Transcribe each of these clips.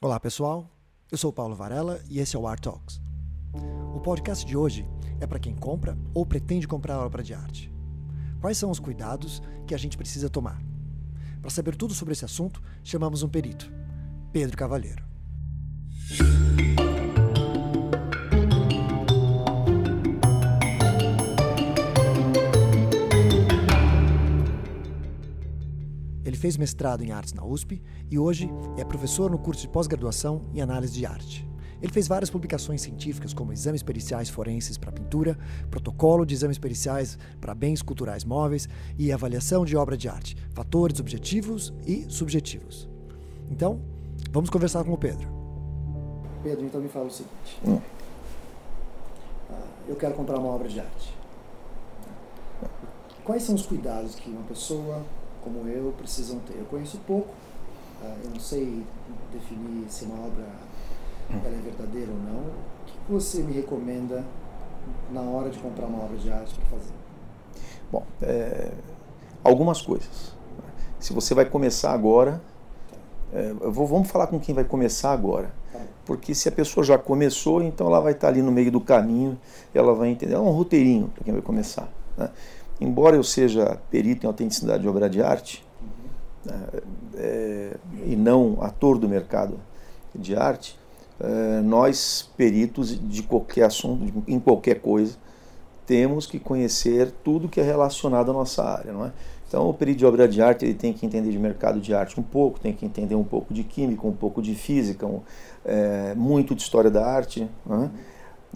Olá pessoal, eu sou Paulo Varela e esse é o Art Talks. O podcast de hoje é para quem compra ou pretende comprar obra de arte. Quais são os cuidados que a gente precisa tomar? Para saber tudo sobre esse assunto, chamamos um perito, Pedro Cavalheiro. Fez mestrado em artes na USP e hoje é professor no curso de pós-graduação em análise de arte. Ele fez várias publicações científicas, como exames periciais forenses para pintura, protocolo de exames periciais para bens culturais móveis e avaliação de obra de arte, fatores objetivos e subjetivos. Então, vamos conversar com o Pedro. Pedro, então me fala o seguinte: hum. eu quero comprar uma obra de arte. Quais são os cuidados que uma pessoa como eu precisam ter. Eu conheço pouco, uh, eu não sei definir se uma obra ela é verdadeira ou não. O que você me recomenda na hora de comprar uma obra de arte para fazer? Bom, é, algumas coisas. Se você vai começar agora, é, vou, vamos falar com quem vai começar agora. Tá. Porque se a pessoa já começou, então ela vai estar ali no meio do caminho, ela vai entender. É um roteirinho para quem vai começar. Né? Embora eu seja perito em autenticidade de obra de arte, é, e não ator do mercado de arte, é, nós, peritos de qualquer assunto, em qualquer coisa, temos que conhecer tudo que é relacionado à nossa área, não é? Então, o perito de obra de arte ele tem que entender de mercado de arte um pouco, tem que entender um pouco de química, um pouco de física, um, é, muito de história da arte, não é?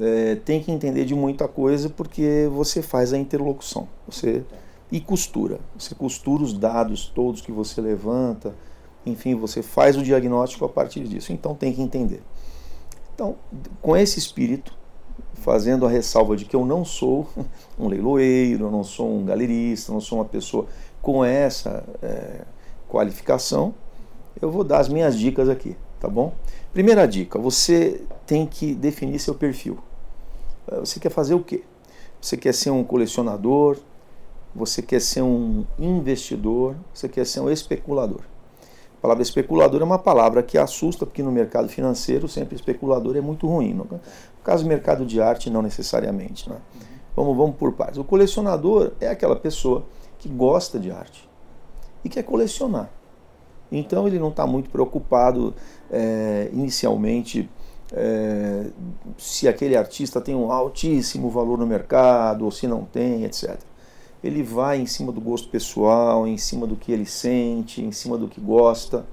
É, tem que entender de muita coisa porque você faz a interlocução você e costura. Você costura os dados todos que você levanta, enfim, você faz o diagnóstico a partir disso. Então tem que entender. Então, com esse espírito, fazendo a ressalva de que eu não sou um leiloeiro, eu não sou um galerista, não sou uma pessoa com essa é, qualificação, eu vou dar as minhas dicas aqui, tá bom? Primeira dica, você tem que definir seu perfil. Eh, você quer fazer o quê? Você quer ser um colecionador? Você quer ser um investidor? Você quer ser um especulador? A palavra especulador é uma palavra que assusta, porque no mercado financeiro sempre especulador é muito ruim. No caso do mercado de arte, não necessariamente. Né? Vamos, vamos por partes. O colecionador é aquela pessoa que gosta de arte e quer colecionar. Então ele não está muito preocupado é, inicialmente é, se aquele artista tem um altíssimo valor no mercado ou se não tem, etc. Ele vai em cima do gosto pessoal, em cima do que ele sente, em cima do que gosta.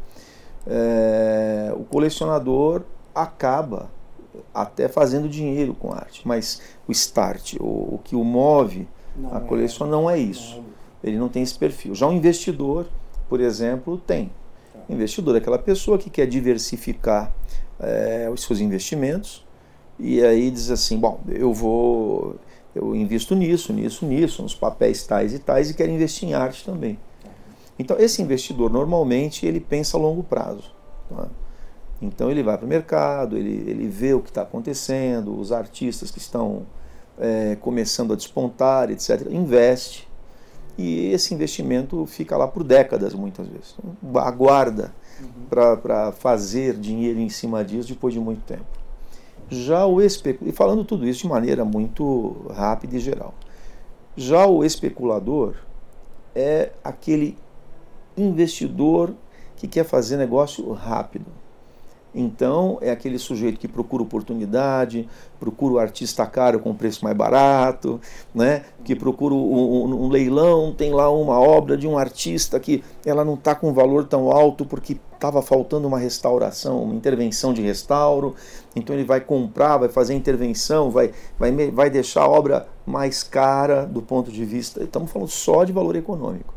É, o colecionador acaba até fazendo dinheiro com arte, mas o start, o, o que o move não a coleção é, não é isso. Não. Ele não tem esse perfil. Já o investidor, por exemplo, tem. O investidor é aquela pessoa que quer diversificar é, os seus investimentos e aí diz assim, bom, eu vou, eu invisto nisso, nisso, nisso, nos papéis tais e tais e quero investir em arte também. Então esse investidor normalmente ele pensa a longo prazo. Tá? Então ele vai para o mercado, ele, ele vê o que está acontecendo, os artistas que estão é, começando a despontar, etc. Investe e esse investimento fica lá por décadas muitas vezes. Aguarda uhum. para fazer dinheiro em cima disso depois de muito tempo. Já o especulador, e falando tudo isso de maneira muito rápida e geral, já o especulador é aquele investidor que quer fazer negócio rápido. Então, é aquele sujeito que procura oportunidade, procura o artista caro com preço mais barato, né? que procura um, um, um leilão, tem lá uma obra de um artista que ela não está com valor tão alto porque estava faltando uma restauração, uma intervenção de restauro, então ele vai comprar, vai fazer intervenção, vai, vai, vai deixar a obra mais cara do ponto de vista. Estamos falando só de valor econômico,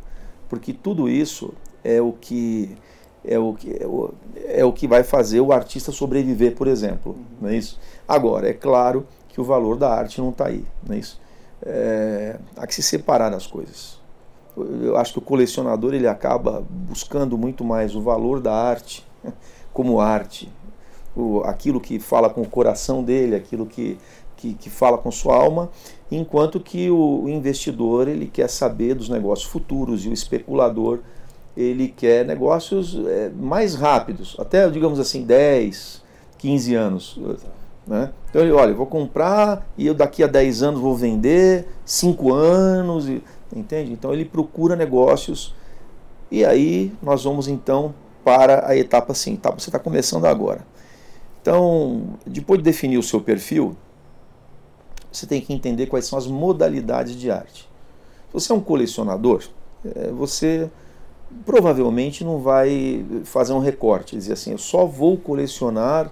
porque tudo isso é o que é o que, é o, é o que vai fazer o artista sobreviver, por exemplo. Uhum. Não é isso? Agora, é claro que o valor da arte não está aí. Não é isso? É, há que se separar das coisas. Eu acho que o colecionador ele acaba buscando muito mais o valor da arte como arte, o, aquilo que fala com o coração dele, aquilo que, que, que fala com sua alma, enquanto que o investidor ele quer saber dos negócios futuros e o especulador ele quer negócios é, mais rápidos, até, digamos assim, 10, 15 anos. Né? Então ele, olha, vou comprar e eu daqui a 10 anos vou vender, 5 anos, e, entende? Então ele procura negócios e aí nós vamos então para a etapa assim, etapa você está começando agora. Então, depois de definir o seu perfil, você tem que entender quais são as modalidades de arte. Se você é um colecionador, é, você provavelmente não vai fazer um recorte, dizer assim, eu só vou colecionar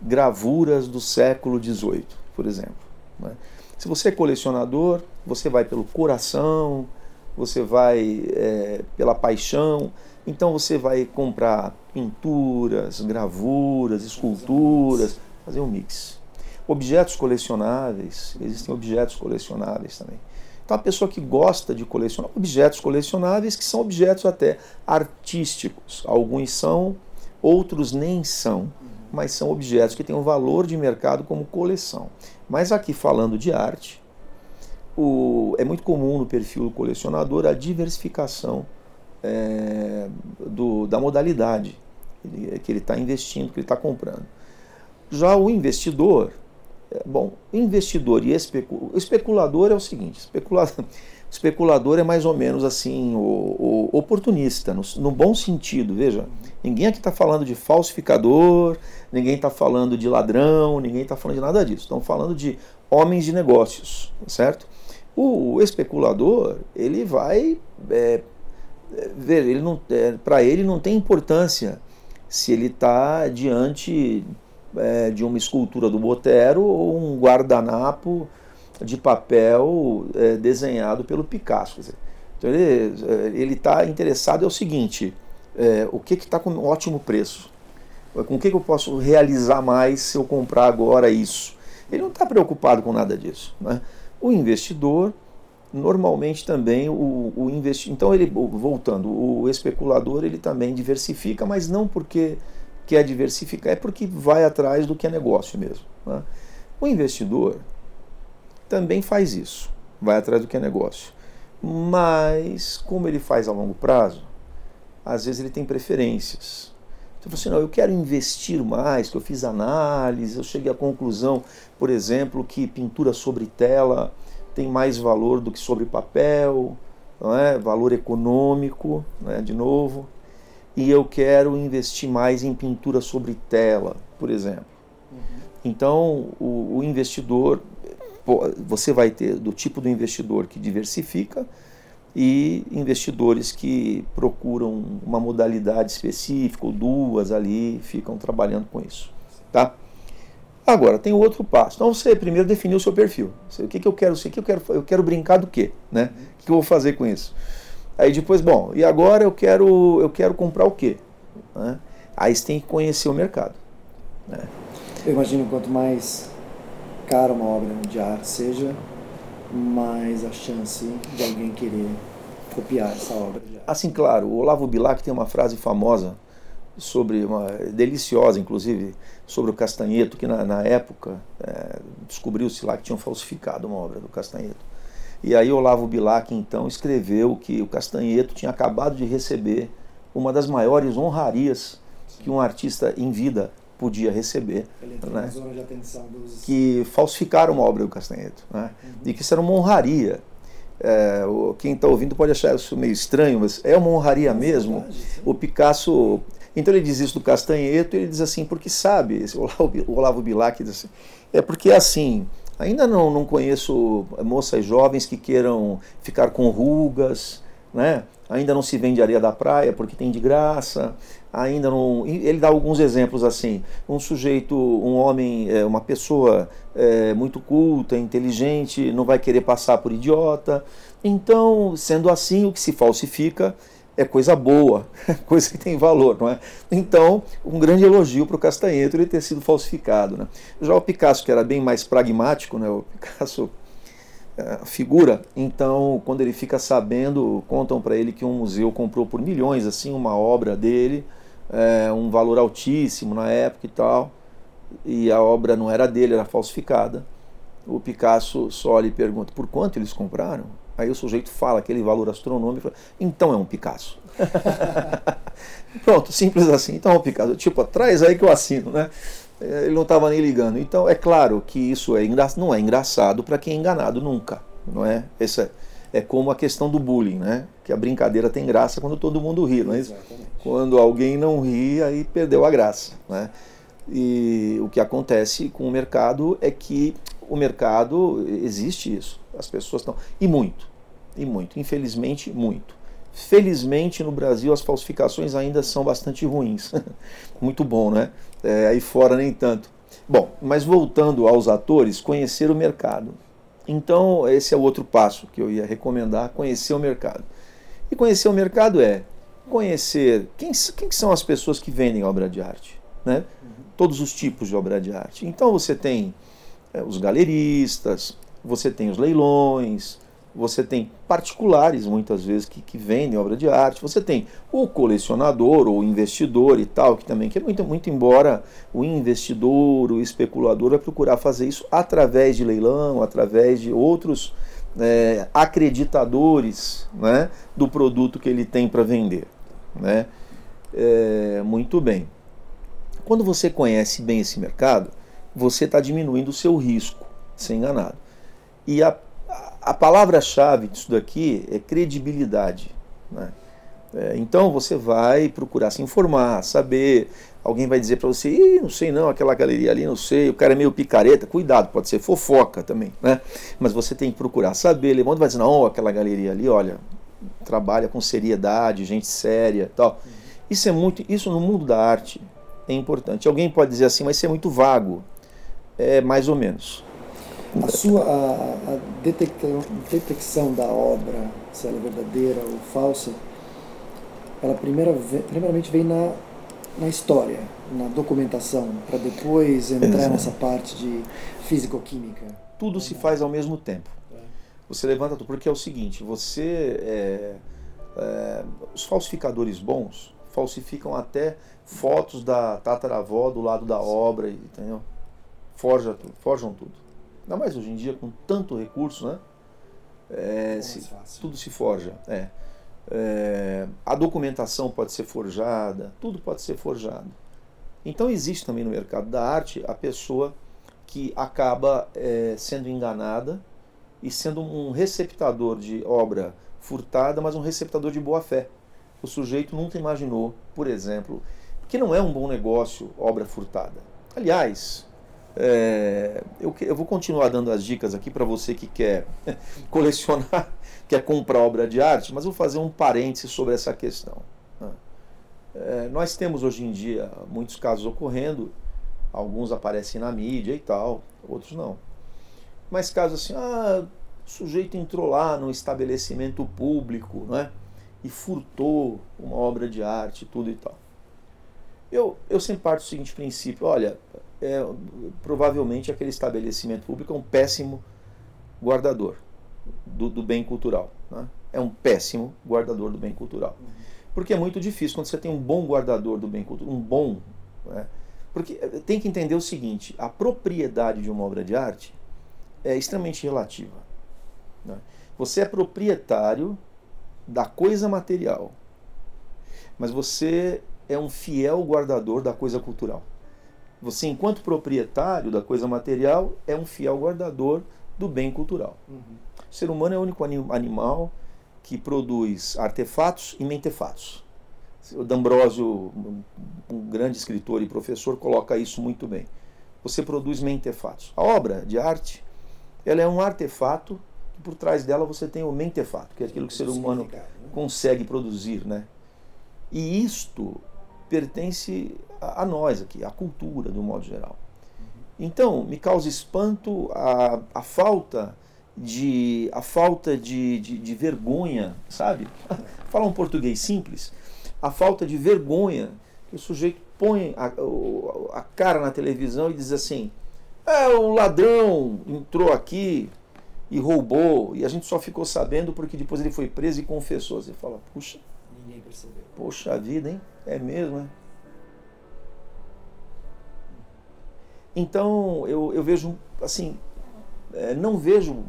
gravuras do século XVIII, por exemplo. Né? Se você é colecionador, você vai pelo coração, você vai é, pela paixão, então você vai comprar pinturas, gravuras, esculturas, fazer um mix. Objetos colecionáveis, existem objetos colecionáveis também. Então a pessoa que gosta de colecionar objetos colecionáveis, que são objetos até artísticos, alguns são, outros nem são, mas são objetos que têm um valor de mercado como coleção. Mas aqui falando de arte, o, é muito comum no perfil do colecionador a diversificação é, do, da modalidade que ele está investindo, que ele está comprando. Já o investidor, bom, investidor e especulador, especulador é o seguinte, especulador, especulador é mais ou menos assim, o, o oportunista, no, no, bom sentido, veja, ninguém aqui está falando de falsificador, ninguém está falando de ladrão, ninguém está falando de nada disso, estão falando de homens de negócios, certo? O especulador, ele vai é, ver, ele não, é, para ele não tem importância se ele está diante é, de uma escultura do Botero ou um guardanapo de papel é, desenhado pelo Picasso. Dizer, então ele está interessado é o seguinte: é, o que está com um ótimo preço? Com o que, que eu posso realizar mais se eu comprar agora isso? Ele não está preocupado com nada disso. Né? O investidor normalmente também o, o investir. Então ele voltando, o especulador ele também diversifica, mas não porque quer diversificar, é porque vai atrás do que é negócio mesmo. Né? O investidor também faz isso, vai atrás do que é negócio. Mas como ele faz a longo prazo, às vezes ele tem preferências. Então, assim, não, eu quero investir mais, que eu fiz análise, eu cheguei à conclusão, por exemplo, que pintura sobre tela tem mais valor do que sobre papel, não é? valor econômico, né? de novo. E eu quero investir mais em pintura sobre tela, por exemplo. Uhum. Então, o, o investidor, você vai ter do tipo do investidor que diversifica e investidores que procuram uma modalidade específica ou duas ali, ficam trabalhando com isso, tá? Agora, tem outro passo. Então você primeiro definiu o seu perfil. o que, que eu quero ser? O que eu quero, eu quero brincar do quê? Né? O que eu vou fazer com isso? Aí depois, bom, e agora eu quero, eu quero comprar o quê? Né? Aí você tem que conhecer o mercado. Né? Eu imagino quanto mais cara uma obra de arte seja, mais a chance de alguém querer copiar essa obra. Assim, claro, o Olavo Bilac tem uma frase famosa sobre uma deliciosa, inclusive, sobre o Castanheto, que na, na época é, descobriu-se lá que tinham falsificado uma obra do Castanheto. E aí Olavo Bilac então escreveu que o Castanheto tinha acabado de receber uma das maiores honrarias que um artista em vida podia receber, né? dos... que falsificaram uma obra do Castanheto, né? Uhum. e que isso era uma honraria. É, quem está ouvindo pode achar isso meio estranho, mas é uma honraria mesmo. o Picasso então ele diz isso do Castanheto, ele diz assim, porque sabe, o Olavo Bilac diz assim, é porque assim, ainda não, não conheço moças jovens que queiram ficar com rugas, né? ainda não se vende areia da praia porque tem de graça, ainda não. Ele dá alguns exemplos assim: um sujeito, um homem, é, uma pessoa é, muito culta, inteligente, não vai querer passar por idiota. Então, sendo assim, o que se falsifica é coisa boa, coisa que tem valor, não é? Então, um grande elogio para o Castanheto ele ter sido falsificado. Né? Já o Picasso, que era bem mais pragmático, né? o Picasso é, figura, então, quando ele fica sabendo, contam para ele que um museu comprou por milhões assim uma obra dele, é, um valor altíssimo na época e tal, e a obra não era dele, era falsificada. O Picasso só lhe pergunta por quanto eles compraram? Aí o sujeito fala aquele valor astronômico, então é um Picasso. Pronto, simples assim. Então é um Picasso. Tipo, traz aí que eu assino, né? É, ele não estava nem ligando. Então é claro que isso é engra... não é engraçado para quem é enganado nunca, não é? Esse é, como a questão do bullying, né? Que a brincadeira tem graça quando todo mundo ri, não é isso? Quando alguém não ri, aí perdeu a graça, né? E o que acontece com o mercado é que o mercado existe isso. As pessoas estão e muito, e muito, infelizmente muito. Felizmente no Brasil as falsificações ainda são bastante ruins. muito bom, né? É, aí fora nem tanto. Bom, mas voltando aos atores, conhecer o mercado. Então, esse é o outro passo que eu ia recomendar, conhecer o mercado. E conhecer o mercado é conhecer quem, quem são as pessoas que vendem obra de arte, né? Todos os tipos de obra de arte. Então você tem é, os galeristas, você tem os leilões, você tem particulares muitas vezes que, que vendem obra de arte, você tem o colecionador ou investidor e tal, que também que é muito, muito embora o investidor, o especulador vai procurar fazer isso através de leilão, através de outros é, acreditadores né, do produto que ele tem para vender. Né? É, muito bem. Quando você conhece bem esse mercado, você está diminuindo o seu risco, ser enganado. E a a palavra-chave disso daqui é credibilidade. Né? É, então você vai procurar se informar, saber. Alguém vai dizer para você, Ih, não sei não, aquela galeria ali, não sei, o cara é meio picareta. Cuidado, pode ser fofoca também, né? Mas você tem que procurar saber. Levando vai dizer, não, aquela galeria ali, olha, trabalha com seriedade, gente séria tal. Isso é muito, isso no mundo da arte é importante. Alguém pode dizer assim, mas isso é muito vago. É mais ou menos. A sua a, a detecção, detecção da obra, se ela é verdadeira ou falsa, ela primeira, primeiramente vem na, na história, na documentação, para depois entrar Exato. nessa parte de físico-química. Tudo se faz ao mesmo tempo. É. Você levanta tudo, porque é o seguinte, você. É, é, os falsificadores bons falsificam até fotos da tataravó do lado da obra, entendeu? Forja forjam tudo. Ainda mais hoje em dia, com tanto recurso, né? É, se, tudo se forja. É. É, a documentação pode ser forjada, tudo pode ser forjado. Então existe também no mercado da arte a pessoa que acaba é, sendo enganada e sendo um receptador de obra furtada, mas um receptador de boa fé. O sujeito nunca imaginou, por exemplo, que não é um bom negócio obra furtada. Aliás, é, eu, eu, vou continuar dando as dicas aqui para você que quer colecionar, quer comprar obra de arte, mas vou fazer um parêntese sobre essa questão. Né? É, nós temos hoje em dia muitos casos ocorrendo, alguns aparecem na mídia e tal, outros não. Mas casos assim, ah, o sujeito entrou lá no estabelecimento público né, e furtou uma obra de arte, tudo e tal. Eu, eu sempre parto do seguinte princípio: olha, é, provavelmente aquele estabelecimento público é um péssimo guardador do, do bem cultural. Né? É um péssimo guardador do bem cultural. Porque é muito difícil quando você tem um bom guardador do bem cultural, um bom. Né? Porque tem que entender o seguinte: a propriedade de uma obra de arte é extremamente relativa. Né? Você é proprietário da coisa material, mas você é um fiel guardador da coisa cultural. Você, enquanto proprietário da coisa material, é um fiel guardador do bem cultural. Uhum. O ser humano é o único animal que produz artefatos e mentefatos. O D'Ambrosio, um grande escritor e professor, coloca isso muito bem. Você produz mentefatos. A obra de arte, ela é um artefato e por trás dela você tem o mentefato, que é aquilo que o ser humano né? consegue produzir, né? E isto pertence a, a nós aqui, à cultura, de um modo geral. Então, me causa espanto a, a falta de a falta de, de, de vergonha, sabe? Falar um português simples, a falta de vergonha que o sujeito põe a, a cara na televisão e diz assim: é, o ladrão entrou aqui e roubou, e a gente só ficou sabendo porque depois ele foi preso e confessou. Você fala, puxa, ninguém percebeu. Poxa vida, hein? É mesmo, né? Então eu, eu vejo assim, é, não vejo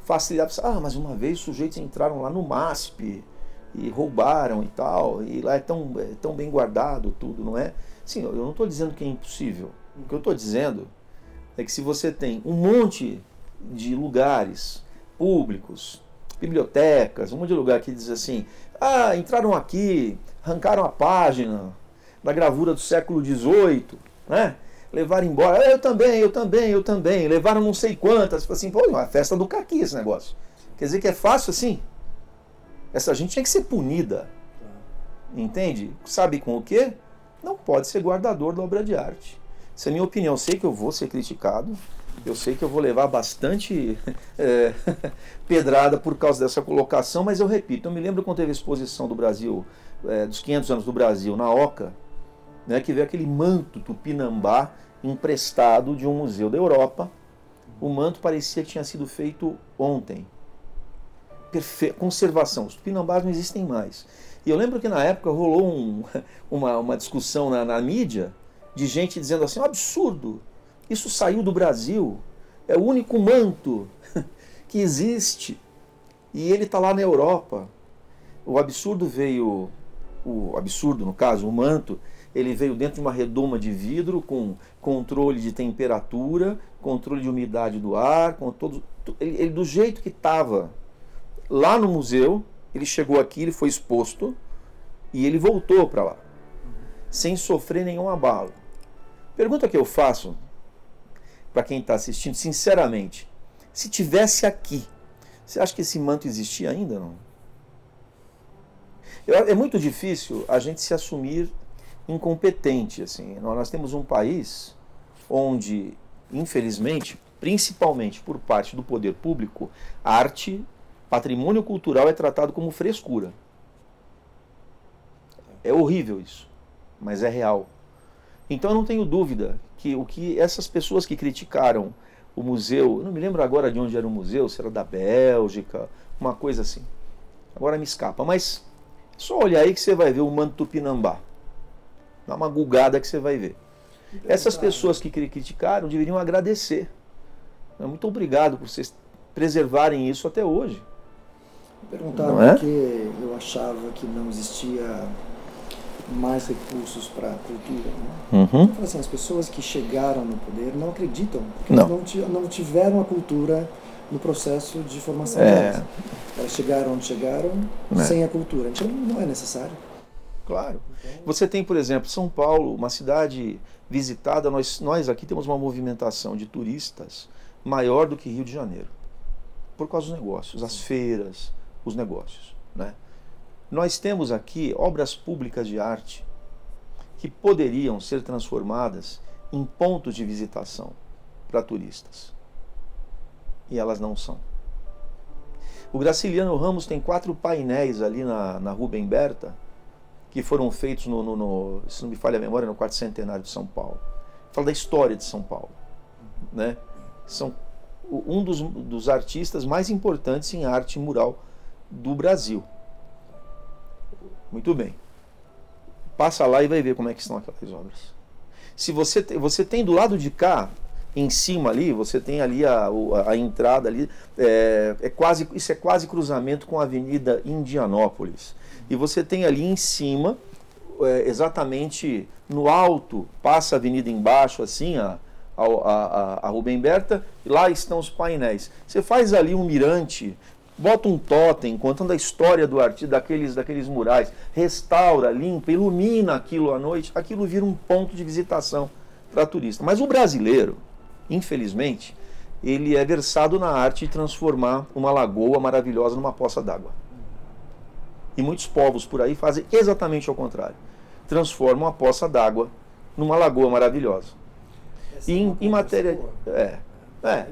facilidade. Ah, mas uma vez os sujeitos entraram lá no MASP e roubaram e tal, e lá é tão, é tão bem guardado tudo, não é? Sim, eu não estou dizendo que é impossível. O que eu estou dizendo é que se você tem um monte de lugares públicos, bibliotecas, um monte de lugar que diz assim, ah, entraram aqui, arrancaram a página da gravura do século XVIII, né? Levaram embora, eu também, eu também, eu também, levaram não sei quantas, assim, pô, é uma festa do caqui esse negócio. Quer dizer que é fácil assim? Essa gente tinha que ser punida. Entende? Sabe com o quê? Não pode ser guardador da obra de arte. Essa é a minha opinião. Sei que eu vou ser criticado, eu sei que eu vou levar bastante é, pedrada por causa dessa colocação, mas eu repito, eu me lembro quando teve a exposição do Brasil, é, dos 500 anos do Brasil, na Oca, né, que veio aquele manto tupinambá emprestado de um museu da Europa. O manto parecia que tinha sido feito ontem. Perfe... Conservação. Os tupinambás não existem mais. E eu lembro que na época rolou um, uma, uma discussão na, na mídia de gente dizendo assim: um absurdo, isso saiu do Brasil, é o único manto que existe e ele está lá na Europa. O absurdo veio, o absurdo no caso, o manto, ele veio dentro de uma redoma de vidro com controle de temperatura, controle de umidade do ar, com todo, ele, ele do jeito que estava lá no museu, ele chegou aqui, ele foi exposto e ele voltou para lá, sem sofrer nenhum abalo. Pergunta que eu faço para quem está assistindo, sinceramente, se tivesse aqui, você acha que esse manto existia ainda não? É muito difícil a gente se assumir incompetente. Assim. Nós temos um país onde, infelizmente, principalmente por parte do poder público, arte, patrimônio cultural é tratado como frescura. É horrível isso, mas é real. Então eu não tenho dúvida que o que essas pessoas que criticaram o museu, eu não me lembro agora de onde era o museu, se era da Bélgica, uma coisa assim. Agora me escapa, mas só olhar aí que você vai ver o manto tupinambá. Dá uma gulgada que você vai ver. Essas pessoas que criticaram deveriam agradecer. Muito obrigado por vocês preservarem isso até hoje. Perguntaram é? porque eu achava que não existia mais recursos para a cultura. Né? Uhum. Então, assim, as pessoas que chegaram no poder não acreditam, porque não, não tiveram a cultura no processo de formação é. delas. Elas chegaram onde chegaram é. sem a cultura. Então não é necessário. Claro. Você tem, por exemplo, São Paulo, uma cidade visitada, nós, nós aqui temos uma movimentação de turistas maior do que Rio de Janeiro, por causa dos negócios, as feiras, os negócios. Né? Nós temos aqui obras públicas de arte que poderiam ser transformadas em pontos de visitação para turistas. E elas não são. O Graciliano Ramos tem quatro painéis ali na, na Rubem Berta que foram feitos no, no, no, se não me falha a memória, no quarto centenário de São Paulo. Fala da história de São Paulo. Né? São um dos, dos artistas mais importantes em arte mural do Brasil. Muito bem. Passa lá e vai ver como é que estão aquelas obras. Se você, te, você tem do lado de cá, em cima ali, você tem ali a, a, a entrada ali, é, é, quase, isso é quase cruzamento com a Avenida Indianópolis e você tem ali em cima, é, exatamente no alto, passa a avenida embaixo, assim, a, a, a, a Rubem Berta, e lá estão os painéis. Você faz ali um mirante, bota um totem contando a história do artista, daqueles, daqueles murais, restaura, limpa, ilumina aquilo à noite, aquilo vira um ponto de visitação para turista. Mas o brasileiro, infelizmente, ele é versado na arte de transformar uma lagoa maravilhosa numa poça d'água. E muitos povos por aí fazem exatamente ao contrário. Transformam a poça d'água numa lagoa maravilhosa. e em, em matéria. É, é.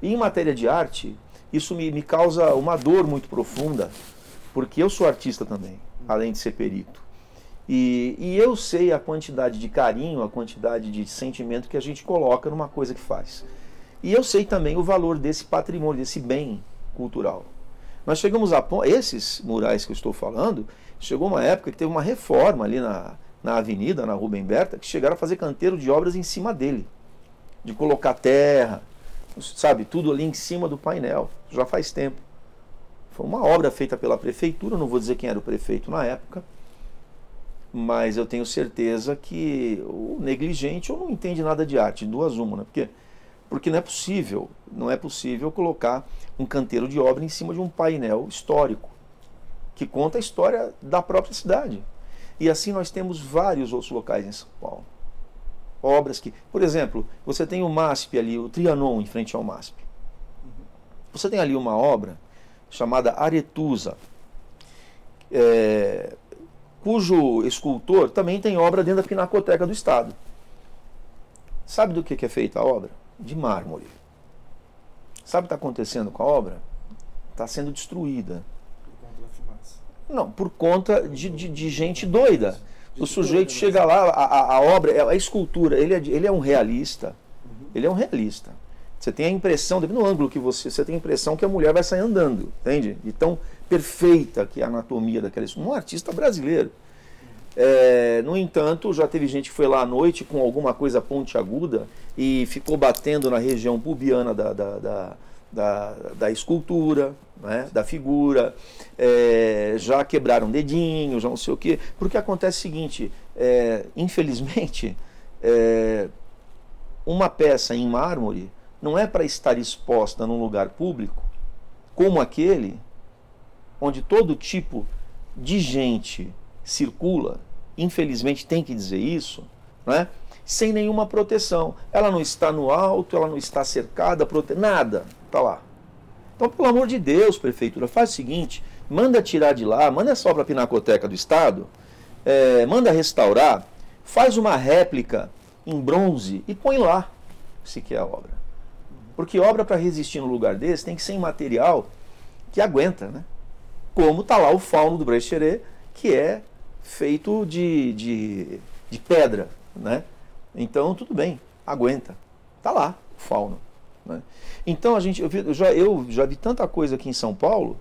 E em matéria de arte, isso me, me causa uma dor muito profunda, porque eu sou artista também, além de ser perito. E, e, eu sei a quantidade de carinho, a quantidade de sentimento que a gente coloca numa coisa que faz. E eu sei também o valor desse patrimônio, desse bem cultural. Nós chegamos a esses murais que eu estou falando, chegou uma época que teve uma reforma ali na, na avenida, na Rubem Berta, que chegaram a fazer canteiro de obras em cima dele, de colocar terra, sabe, tudo ali em cima do painel, já faz tempo. Foi uma obra feita pela prefeitura, não vou dizer quem era o prefeito na época, mas eu tenho certeza que o negligente ou não entende nada de arte, duas uma, né? Porque, porque não é possível, não é possível colocar um canteiro de obra em cima de um painel histórico que conta a história da própria cidade. E assim nós temos vários outros locais em São Paulo. Obras que, por exemplo, você tem o MASP ali, o Trianon em frente ao MASP. Você tem ali uma obra chamada Aretusa, é, cujo escultor também tem obra dentro da Pinacoteca do Estado. Sabe do que, é feita a obra? De mármore. Sabe o que está acontecendo com a obra? Está sendo destruída. Não, por conta de, de, de gente doida. O sujeito chega lá, a, a, obra, a escultura, ele é, ele é um realista. Ele é um realista. Você tem a impressão, no ângulo que você, você tem a impressão que a mulher vai sair andando, entende? De tão perfeita que é a anatomia daquela um artista brasileiro. É, no entanto, já teve gente que foi lá à noite com alguma coisa pontiaguda e ficou batendo na região pubiana da, da, da, da, da escultura, né, da figura, é, já quebraram dedinho, já não sei o quê. Porque acontece o seguinte: é, infelizmente, é, uma peça em mármore não é para estar exposta num lugar público como aquele onde todo tipo de gente circula, infelizmente tem que dizer isso, né? sem nenhuma proteção. Ela não está no alto, ela não está cercada, prote... nada, está lá. Então, pelo amor de Deus, prefeitura, faz o seguinte: manda tirar de lá, manda só para a Pinacoteca do Estado, é, manda restaurar, faz uma réplica em bronze e põe lá, se quer a obra. Porque obra para resistir no lugar desse tem que ser em material que aguenta, né? Como está lá o fauno do Brecheret, que é feito de, de, de, pedra, né? Então, tudo bem, aguenta. Está lá o fauno. Né? Então, a gente, eu, vi, eu, já, eu já vi tanta coisa aqui em São Paulo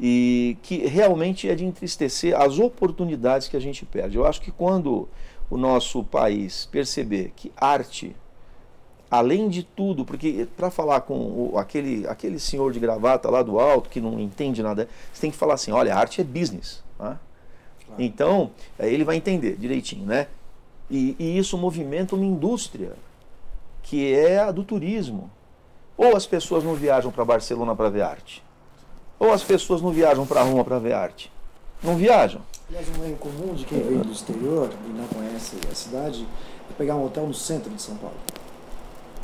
e que realmente é de entristecer as oportunidades que a gente perde. Eu acho que quando o nosso país perceber que arte além de tudo, porque para falar com o, aquele, aquele senhor de gravata lá do alto que não entende nada, você tem que falar assim: olha, arte é business. Claro. Então, ele vai entender direitinho, né? E, e isso movimenta uma indústria que é a do turismo. Ou as pessoas não viajam para Barcelona para ver arte, ou as pessoas não viajam para Roma para ver arte. Não viajam. Aliás, um erro comum de quem vem do exterior e não conhece a cidade é pegar um hotel no centro de São Paulo.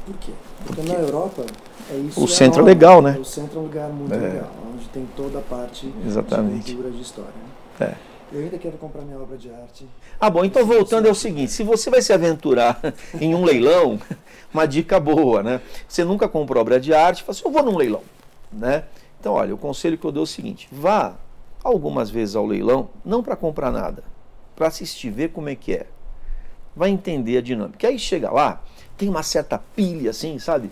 Por quê? Porque na Europa é isso. O é centro é legal, né? O centro é um lugar muito é. legal, onde tem toda a parte Exatamente. de cultura, de história. Né? É. Eu ainda quero comprar minha obra de arte. Ah, bom, então voltando é o seguinte: se você vai se aventurar em um leilão, uma dica boa, né? Você nunca comprou obra de arte, fala assim, eu vou num leilão, né? Então, olha, o conselho que eu dou é o seguinte: vá algumas vezes ao leilão, não para comprar nada, para assistir, ver como é que é. Vai entender a dinâmica. Aí chega lá, tem uma certa pilha, assim, sabe?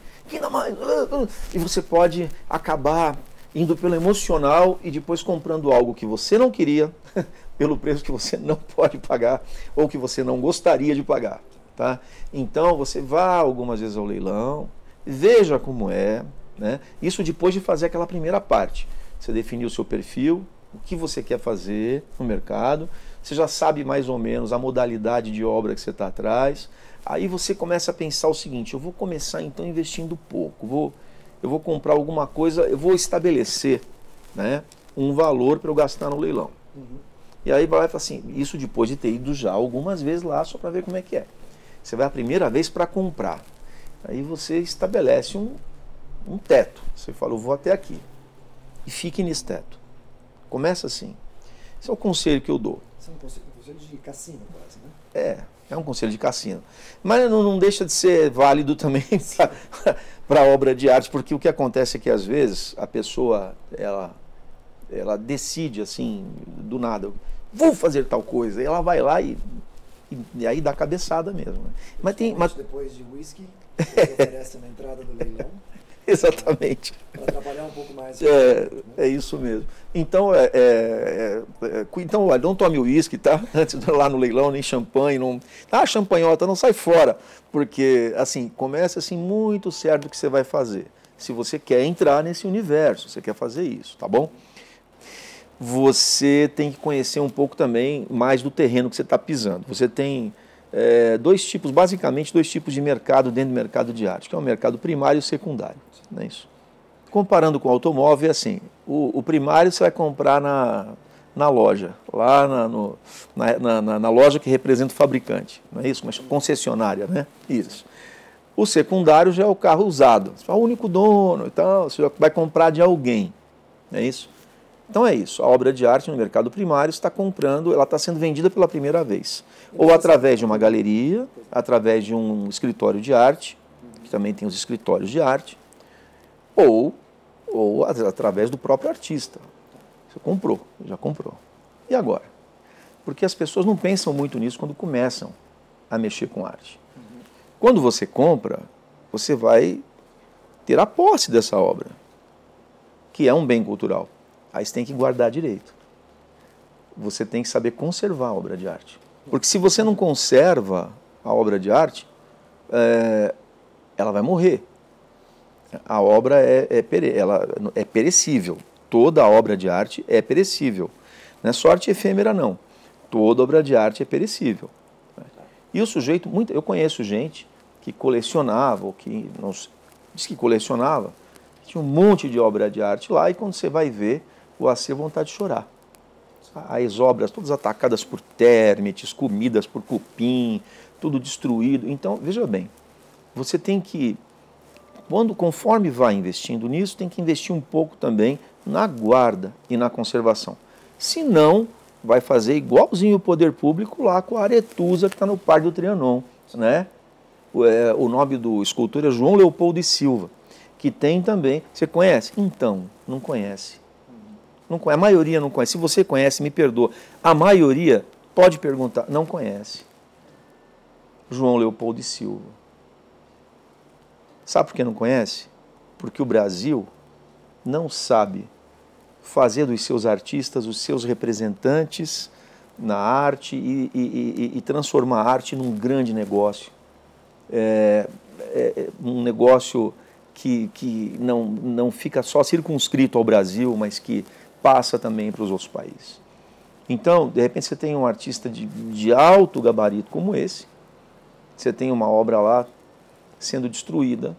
E você pode acabar indo pelo emocional e depois comprando algo que você não queria, pelo preço que você não pode pagar ou que você não gostaria de pagar. Tá? Então você vá algumas vezes ao leilão, veja como é. Né? Isso depois de fazer aquela primeira parte. Você definir o seu perfil, o que você quer fazer no mercado, você já sabe mais ou menos a modalidade de obra que você está atrás. Aí você começa a pensar o seguinte: eu vou começar então investindo pouco, vou, eu vou comprar alguma coisa, eu vou estabelecer né, um valor para eu gastar no leilão. Uhum. E aí vai falar assim: isso depois de ter ido já algumas vezes lá só para ver como é que é. Você vai a primeira vez para comprar. Aí você estabelece um, um teto. Você fala: eu vou até aqui. E fique nesse teto. Começa assim. Esse é o conselho que eu dou. Esse é um conselho de cassino, quase, né? É. É um conselho de cassino. Mas não, não deixa de ser válido também para obra de arte, porque o que acontece é que às vezes a pessoa ela, ela decide assim, do nada, vou fazer tal coisa, e ela vai lá e, e, e aí dá cabeçada mesmo. Né? Mas tem, mas... Depois de whisky, oferece na entrada do leilão. Exatamente. Para trabalhar um pouco mais. É, é isso mesmo. Então, é, é, é, então olha, não tome uísque, tá? Antes de ir lá no leilão, nem champanhe. Não... Ah, champanhota, não sai fora. Porque, assim, começa assim muito certo o que você vai fazer. Se você quer entrar nesse universo, você quer fazer isso, tá bom? Você tem que conhecer um pouco também mais do terreno que você está pisando. Você tem é, dois tipos, basicamente dois tipos de mercado dentro do mercado de arte, que é o mercado primário e secundário. Não é isso? Comparando com o automóvel, é assim, o, o primário você vai comprar na, na loja, lá na, no, na, na, na, loja que representa o fabricante, não é isso? Mas concessionária, né? Isso. O secundário já é o carro usado, você é o único dono e tal, você vai comprar de alguém, não é isso? Então é isso, a obra de arte no mercado primário está comprando, ela está sendo vendida pela primeira vez. Ou através de uma galeria, através de um escritório de arte, que também tem os escritórios de arte, ou, ou através do próprio artista. Você comprou, já comprou. E agora? Porque as pessoas não pensam muito nisso quando começam a mexer com arte. Quando você compra, você vai ter a posse dessa obra, que é um bem cultural. Aí você tem que guardar direito. Você tem que saber conservar a obra de arte. Porque se você não conserva a obra de arte, é, ela vai morrer. A obra é, é, pere, ela é perecível. Toda obra de arte é perecível. Não é só arte efêmera, não. Toda obra de arte é perecível. E o sujeito, muito, eu conheço gente que colecionava, ou que não, diz que colecionava, tinha um monte de obra de arte lá, e quando você vai ver, o acervo vontade de chorar. As obras todas atacadas por termites, comidas por cupim, tudo destruído. Então, veja bem, você tem que, quando conforme vai investindo nisso, tem que investir um pouco também na guarda e na conservação. Se não, vai fazer igualzinho o poder público lá com a aretusa que está no Parque do Trianon. Né? O, é, o nome do escultor é João Leopoldo de Silva, que tem também. Você conhece? Então, não conhece. Não. A maioria não conhece. Se você conhece, me perdoa. A maioria pode perguntar, não conhece. João Leopoldo de Silva. Sabe por que não conhece? Porque o Brasil não sabe fazer dos seus artistas os seus representantes na arte e, e, e, e transformar a arte num grande negócio. É, é, é, um negócio que, que não, não fica só circunscrito ao Brasil, mas que passa também para os outros países. Então, de repente, você tem um artista de, de alto gabarito como esse, você tem uma obra lá sendo destruída,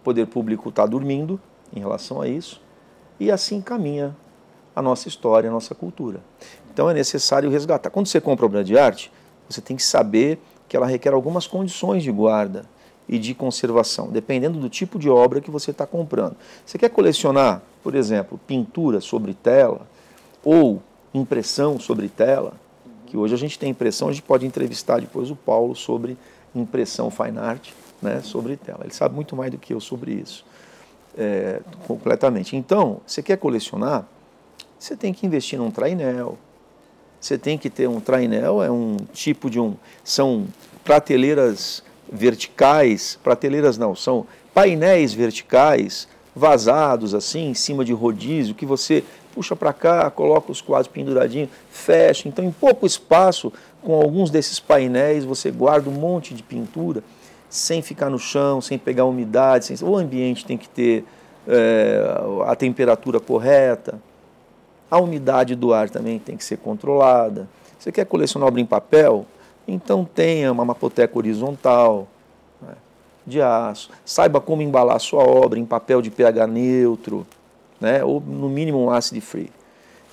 o poder público está dormindo em relação a isso, e assim caminha a nossa história, a nossa cultura. Então é necessário resgatar. Quando você compra obra de arte, você tem que saber que ela requer algumas condições de guarda e de conservação, dependendo do tipo de obra que você está comprando. Você quer colecionar por exemplo, pintura sobre tela ou impressão sobre tela, que hoje a gente tem impressão, a gente pode entrevistar depois o Paulo sobre impressão fine art né, sobre tela. Ele sabe muito mais do que eu sobre isso, é, completamente. Então, você quer colecionar, você tem que investir num trainel, você tem que ter um trainel, é um tipo de um. São prateleiras verticais, prateleiras não, são painéis verticais vazados assim, em cima de rodízio, que você puxa para cá, coloca os quadros penduradinhos, fecha. Então, em pouco espaço, com alguns desses painéis, você guarda um monte de pintura sem ficar no chão, sem pegar umidade. Sem... O ambiente tem que ter é, a temperatura correta. A umidade do ar também tem que ser controlada. Você quer colecionar obra em papel? Então tenha uma mapoteca horizontal, de aço, saiba como embalar sua obra em papel de pH neutro, né? ou no mínimo um acid free.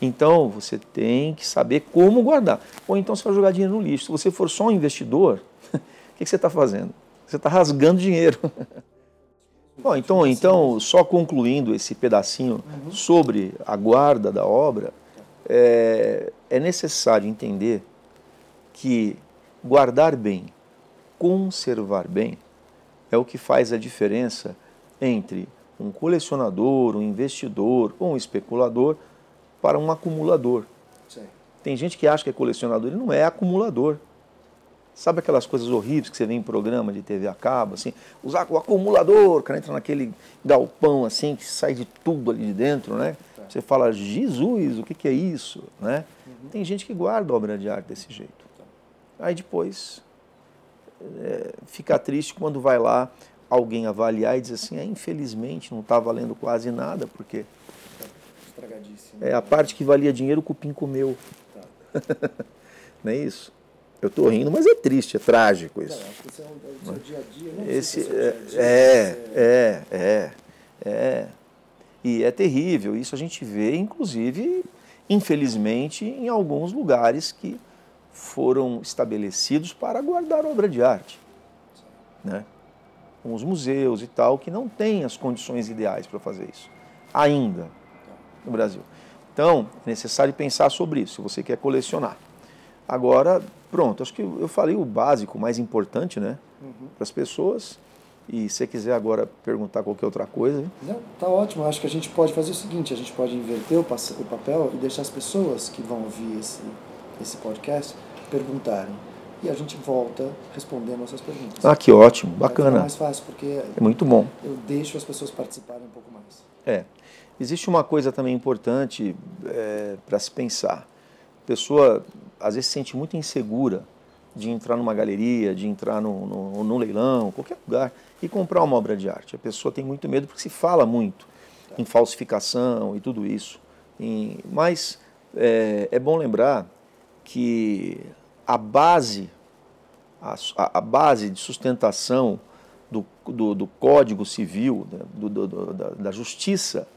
Então você tem que saber como guardar. Ou então você vai jogar dinheiro no lixo. Se você for só um investidor, o que, você está fazendo? Você está rasgando dinheiro. Bom, então, então, só concluindo esse pedacinho sobre a guarda da obra, é, é necessário entender que guardar bem, conservar bem, é o que faz a diferença entre um colecionador, um investidor ou um especulador para um acumulador. Sim. Tem gente que acha que é colecionador, ele não é acumulador. Sabe aquelas coisas horríveis que você vê em programa de TV a cabo, assim? Usar o acumulador, o cara entra naquele galpão assim, que sai de tudo ali de dentro, né? Tá. Você fala, Jesus, o que, que é isso? Né? Uhum. Tem gente que guarda obra de arte desse jeito. Aí depois é, fica triste quando vai lá alguém avaliar e diz assim, é, infelizmente não está valendo quase nada, porque é a parte que valia dinheiro o cupim comeu. Tá. não é isso? Eu estou rindo, mas é triste, é trágico isso. É, é o seu dia a dia, né? Esse, é, é, é, é, é. E é terrível. Isso a gente vê, inclusive, infelizmente, em alguns lugares que foram estabelecidos para guardar obra de arte. Né? Uns museus e tal, que não têm as condições ideais para fazer isso. Ainda no Brasil. Então, é necessário pensar sobre isso, se você quer colecionar. Agora, pronto, acho que eu falei o básico, o mais importante, né? Uhum. Para as pessoas. E se você quiser agora perguntar qualquer outra coisa. Não, tá ótimo. Acho que a gente pode fazer o seguinte: a gente pode inverter o, o papel e deixar as pessoas que vão ouvir esse, esse podcast perguntarem. E a gente volta respondendo essas perguntas. Ah, que ótimo, bacana. É mais fácil, porque é muito bom. Eu deixo as pessoas participarem um pouco mais. É. Existe uma coisa também importante é, para se pensar. A pessoa às vezes se sente muito insegura de entrar numa galeria, de entrar no, no, no, leilão, qualquer lugar, e comprar uma obra de arte. A pessoa tem muito medo porque se fala muito em falsificação e tudo isso. E, mas é, é, bom lembrar que a base, a, a base de sustentação do, do, do Código Civil, né, do, do, da, da, justiça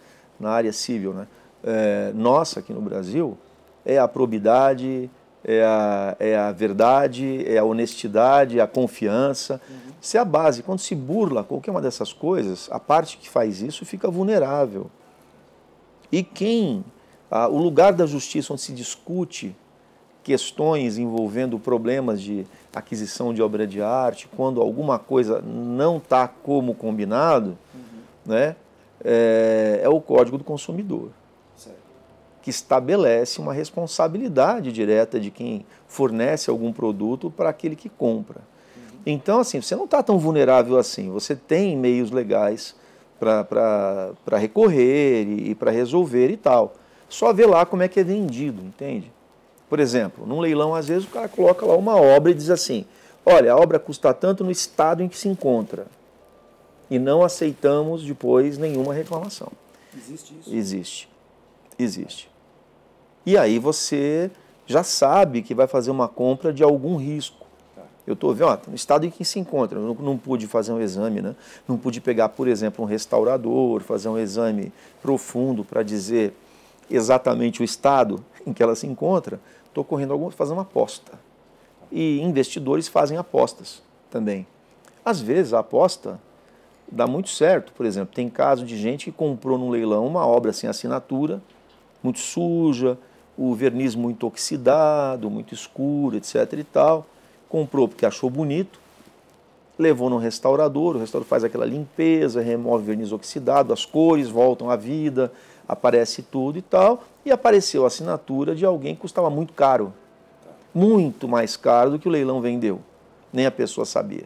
na área civil, né, é, nossa aqui no Brasil, é a probidade, é a, é a verdade, é a honestidade, é a confiança. Uhum. Isso é a base. Quando se burla qualquer uma dessas coisas, a parte que faz isso fica vulnerável. E quem, ah, o lugar da justiça onde se discute questões envolvendo problemas de aquisição de obra de arte, quando alguma coisa não está como combinado, uhum. né, é, é o Código do Consumidor que estabelece uma responsabilidade direta de quem fornece algum produto para aquele que compra. Então, assim, você não está tão vulnerável assim, você tem meios legais para recorrer e, e para resolver e tal. Só ver lá como é que é vendido, entende? Por exemplo, num leilão, às vezes o cara coloca lá uma obra e diz assim: olha, a obra custa tanto no estado em que se encontra. E não aceitamos depois nenhuma reclamação. Existe isso? Existe. Existe. E aí você já sabe que vai fazer uma compra de algum risco. Tá. Eu estou vendo, ó, no estado em que se encontra, eu não, não pude fazer um exame, né? não pude pegar, por exemplo, um restaurador, fazer um exame profundo para dizer exatamente o estado em que ela se encontra, estou correndo algum, fazer uma aposta. E investidores fazem apostas também. Às vezes a aposta dá muito certo, por exemplo, tem caso de gente que comprou num leilão uma obra sem assinatura, muito suja, o verniz muito oxidado, muito escuro, etc. e tal. Comprou porque achou bonito, levou no restaurador, o restaurador faz aquela limpeza, remove o verniz oxidado, as cores voltam à vida, aparece tudo e tal. E apareceu a assinatura de alguém que custava muito caro, muito mais caro do que o leilão vendeu. Nem a pessoa sabia.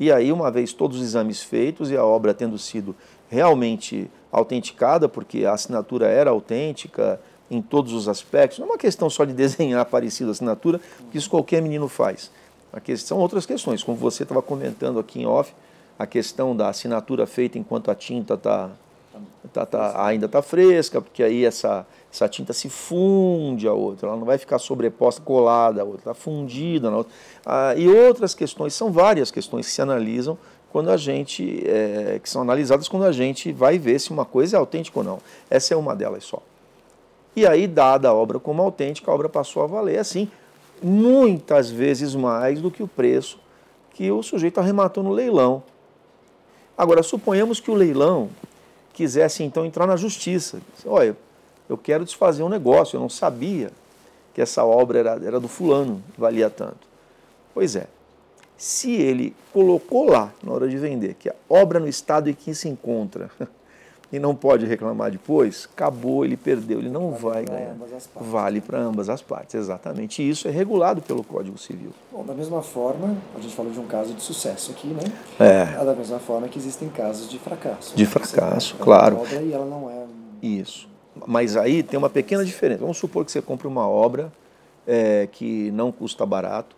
E aí, uma vez todos os exames feitos e a obra tendo sido realmente autenticada, porque a assinatura era autêntica, em todos os aspectos. Não é uma questão só de desenhar parecido a assinatura, que isso qualquer menino faz. A questão, outras questões, como você estava comentando aqui em off, a questão da assinatura feita enquanto a tinta tá, tá, tá ainda está fresca, porque aí essa, essa tinta se funde a outra, ela não vai ficar sobreposta, colada a outra, está fundida na outra. Ah, e outras questões, são várias questões que se analisam quando a gente, é, que são analisadas quando a gente vai ver se uma coisa é autêntica ou não. Essa é uma delas só. E aí, dada a obra como autêntica, a obra passou a valer assim, muitas vezes mais do que o preço que o sujeito arrematou no leilão. Agora, suponhamos que o leilão quisesse então entrar na justiça. Olha, eu quero desfazer um negócio, eu não sabia que essa obra era, era do fulano, valia tanto. Pois é, se ele colocou lá, na hora de vender, que a obra no estado em que se encontra e não pode reclamar depois, acabou, ele perdeu, ele não Vale vai ganhar. ambas as partes. Vale para ambas as partes, exatamente. E isso é regulado pelo Código Civil. Bom, da mesma forma, a gente falou de um caso de sucesso aqui, né? É, Da mesma forma que existem casos de fracasso. De né? Fracasso, compra claro. uma obra e ela não é... isso. Mas aí tem uma pequena diferença. Vamos supor que você compre uma obra é, que não custa barato.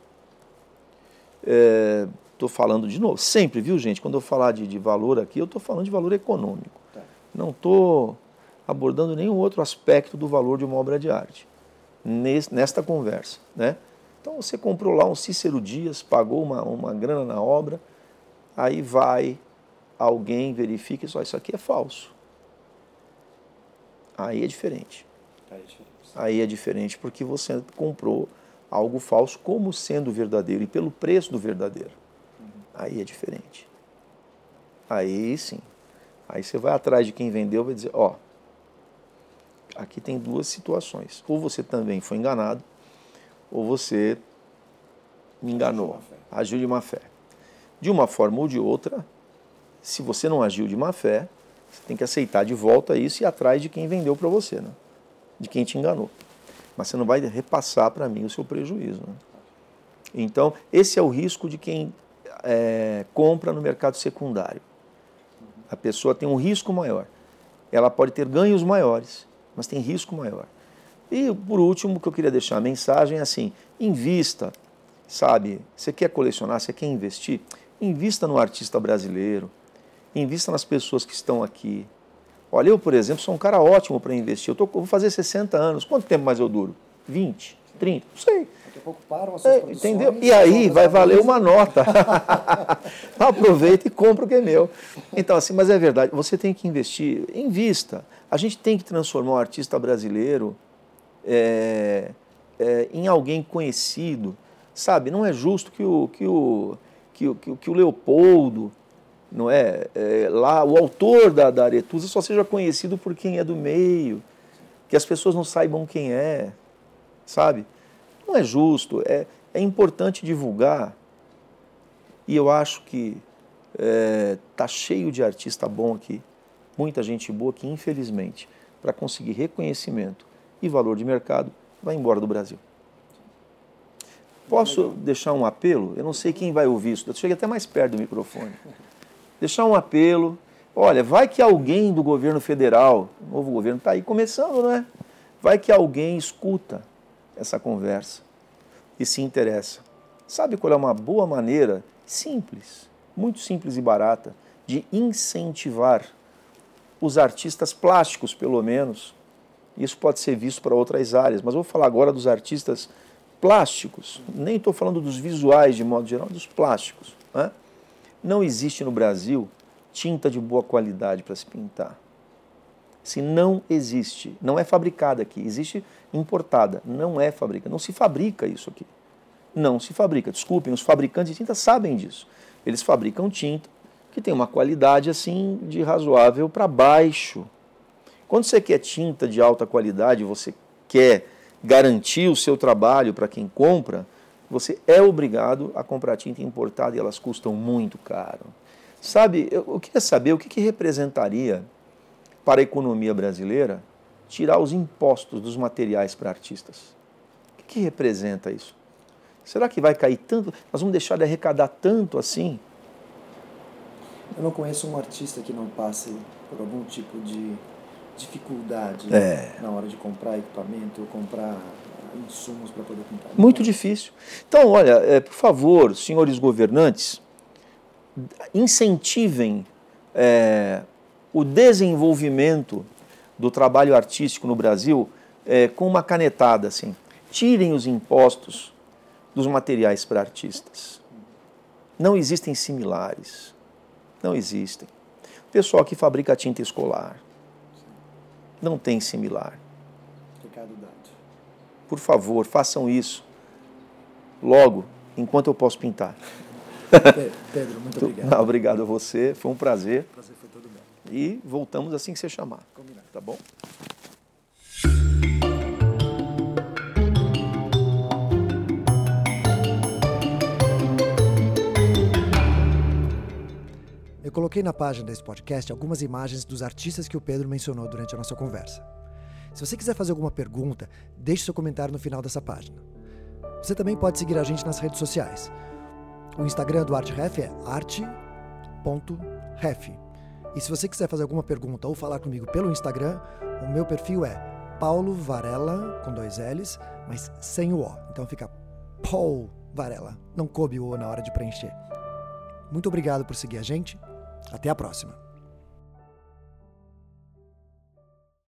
Estou falando de novo, sempre, viu, gente? Quando eu falar de, de valor aqui, eu estou falando de valor econômico. Não estou abordando nenhum outro aspecto do valor de uma obra de arte nes- nesta conversa. Né? Então você comprou lá um Cícero Dias, pagou uma, uma grana na obra, aí vai alguém, verifica e só isso aqui é falso. Aí é diferente. Aí é diferente. Aí é diferente porque você comprou algo falso como sendo verdadeiro e pelo preço do verdadeiro. Aí é diferente. Aí sim. Aí você vai atrás de quem vendeu e vai dizer, ó, aqui tem duas situações. Ou você também foi enganado, ou você me enganou, agiu de má fé. De uma forma ou de outra, se você não agiu de má fé, você tem que aceitar de volta isso e ir atrás de quem vendeu para você, né? de quem te enganou. Mas você não vai repassar para mim o seu prejuízo. Né? Então, esse é o risco de quem é, compra no mercado secundário. A pessoa tem um risco maior. Ela pode ter ganhos maiores, mas tem risco maior. E, por último, o que eu queria deixar a mensagem é assim: invista, sabe? Você quer colecionar, você quer investir? Invista no artista brasileiro, invista nas pessoas que estão aqui. Olha, eu, por exemplo, sou um cara ótimo para investir. Eu, tô, vou fazer 60 anos. Quanto tempo mais eu duro? 20? 30? Não sei. Daqui a pouco param as suas É, produções, entendeu? E aí vai valer uma nota. Aproveita e compra o que é meu. Então, assim, mas é verdade, você tem que investir, invista. A gente tem que transformar o artista brasileiro é, é, em alguém conhecido. Sabe, não é justo que o, que o, que o, que o, que o Leopoldo, não é, é, lá, o autor da, da Aretusa só seja conhecido por quem é do meio, que as pessoas não saibam quem é, sabe? Não é justo, é, é importante divulgar. E eu acho que é, tá cheio de artista bom aqui, muita gente boa que, infelizmente, para conseguir reconhecimento e valor de mercado, vai embora do Brasil. Posso deixar um apelo? Eu não sei quem vai ouvir isso, eu cheguei até mais perto do microfone. Deixar um apelo. Olha, vai que alguém do governo federal, o novo governo está aí começando, não é? Vai que alguém escuta essa conversa e se interessa. Sabe qual é uma boa maneira, simples, muito simples e barata, de incentivar os artistas plásticos, pelo menos? Isso pode ser visto para outras áreas, mas vou falar agora dos artistas plásticos. Nem estou falando dos visuais de modo geral, dos plásticos. Né? Não existe no Brasil tinta de boa qualidade para se pintar. Se não existe, não é fabricada aqui, existe importada, não é fabricada, não se fabrica isso aqui. Não se fabrica. Desculpem, os fabricantes de tinta sabem disso. Eles fabricam tinta que tem uma qualidade assim de razoável para baixo. Quando você quer tinta de alta qualidade, você quer garantir o seu trabalho para quem compra, você é obrigado a comprar tinta importada e elas custam muito caro. Sabe, eu queria saber o que, que representaria para a economia brasileira tirar os impostos dos materiais para artistas. O que, representa isso? Será que vai cair tanto? Nós vamos deixar de arrecadar tanto assim? Eu não conheço um artista que não passe por algum tipo de dificuldade É. na hora de comprar equipamento ou comprar insumos para poder pintar. Muito difícil. Então, olha, é, por favor, senhores governantes, incentivem é, o desenvolvimento do trabalho artístico no Brasil é, com uma canetada, assim. Tirem os impostos dos materiais para artistas. Não existem similares. Não existem. O pessoal que fabrica tinta escolar não tem similar. Por favor, façam isso logo, enquanto eu posso pintar. Pe- Pedro, muito obrigado. Obrigado a você, foi um prazer. Prazer. E voltamos assim que você chamar. Combinado. Tá bom? coloquei na página desse podcast algumas imagens dos artistas que o Pedro mencionou durante a nossa conversa. Se você quiser fazer alguma pergunta, deixe seu comentário no final dessa página. Você também pode seguir a gente nas redes sociais. O Instagram do ArtRef é arte.ref. E se você quiser fazer alguma pergunta ou falar comigo pelo Instagram, o meu perfil é Paulo Varela, com dois L's, mas sem o O. Então fica Paul Varela. Não coube o O na hora de preencher. Muito obrigado por seguir a gente. Até a próxima.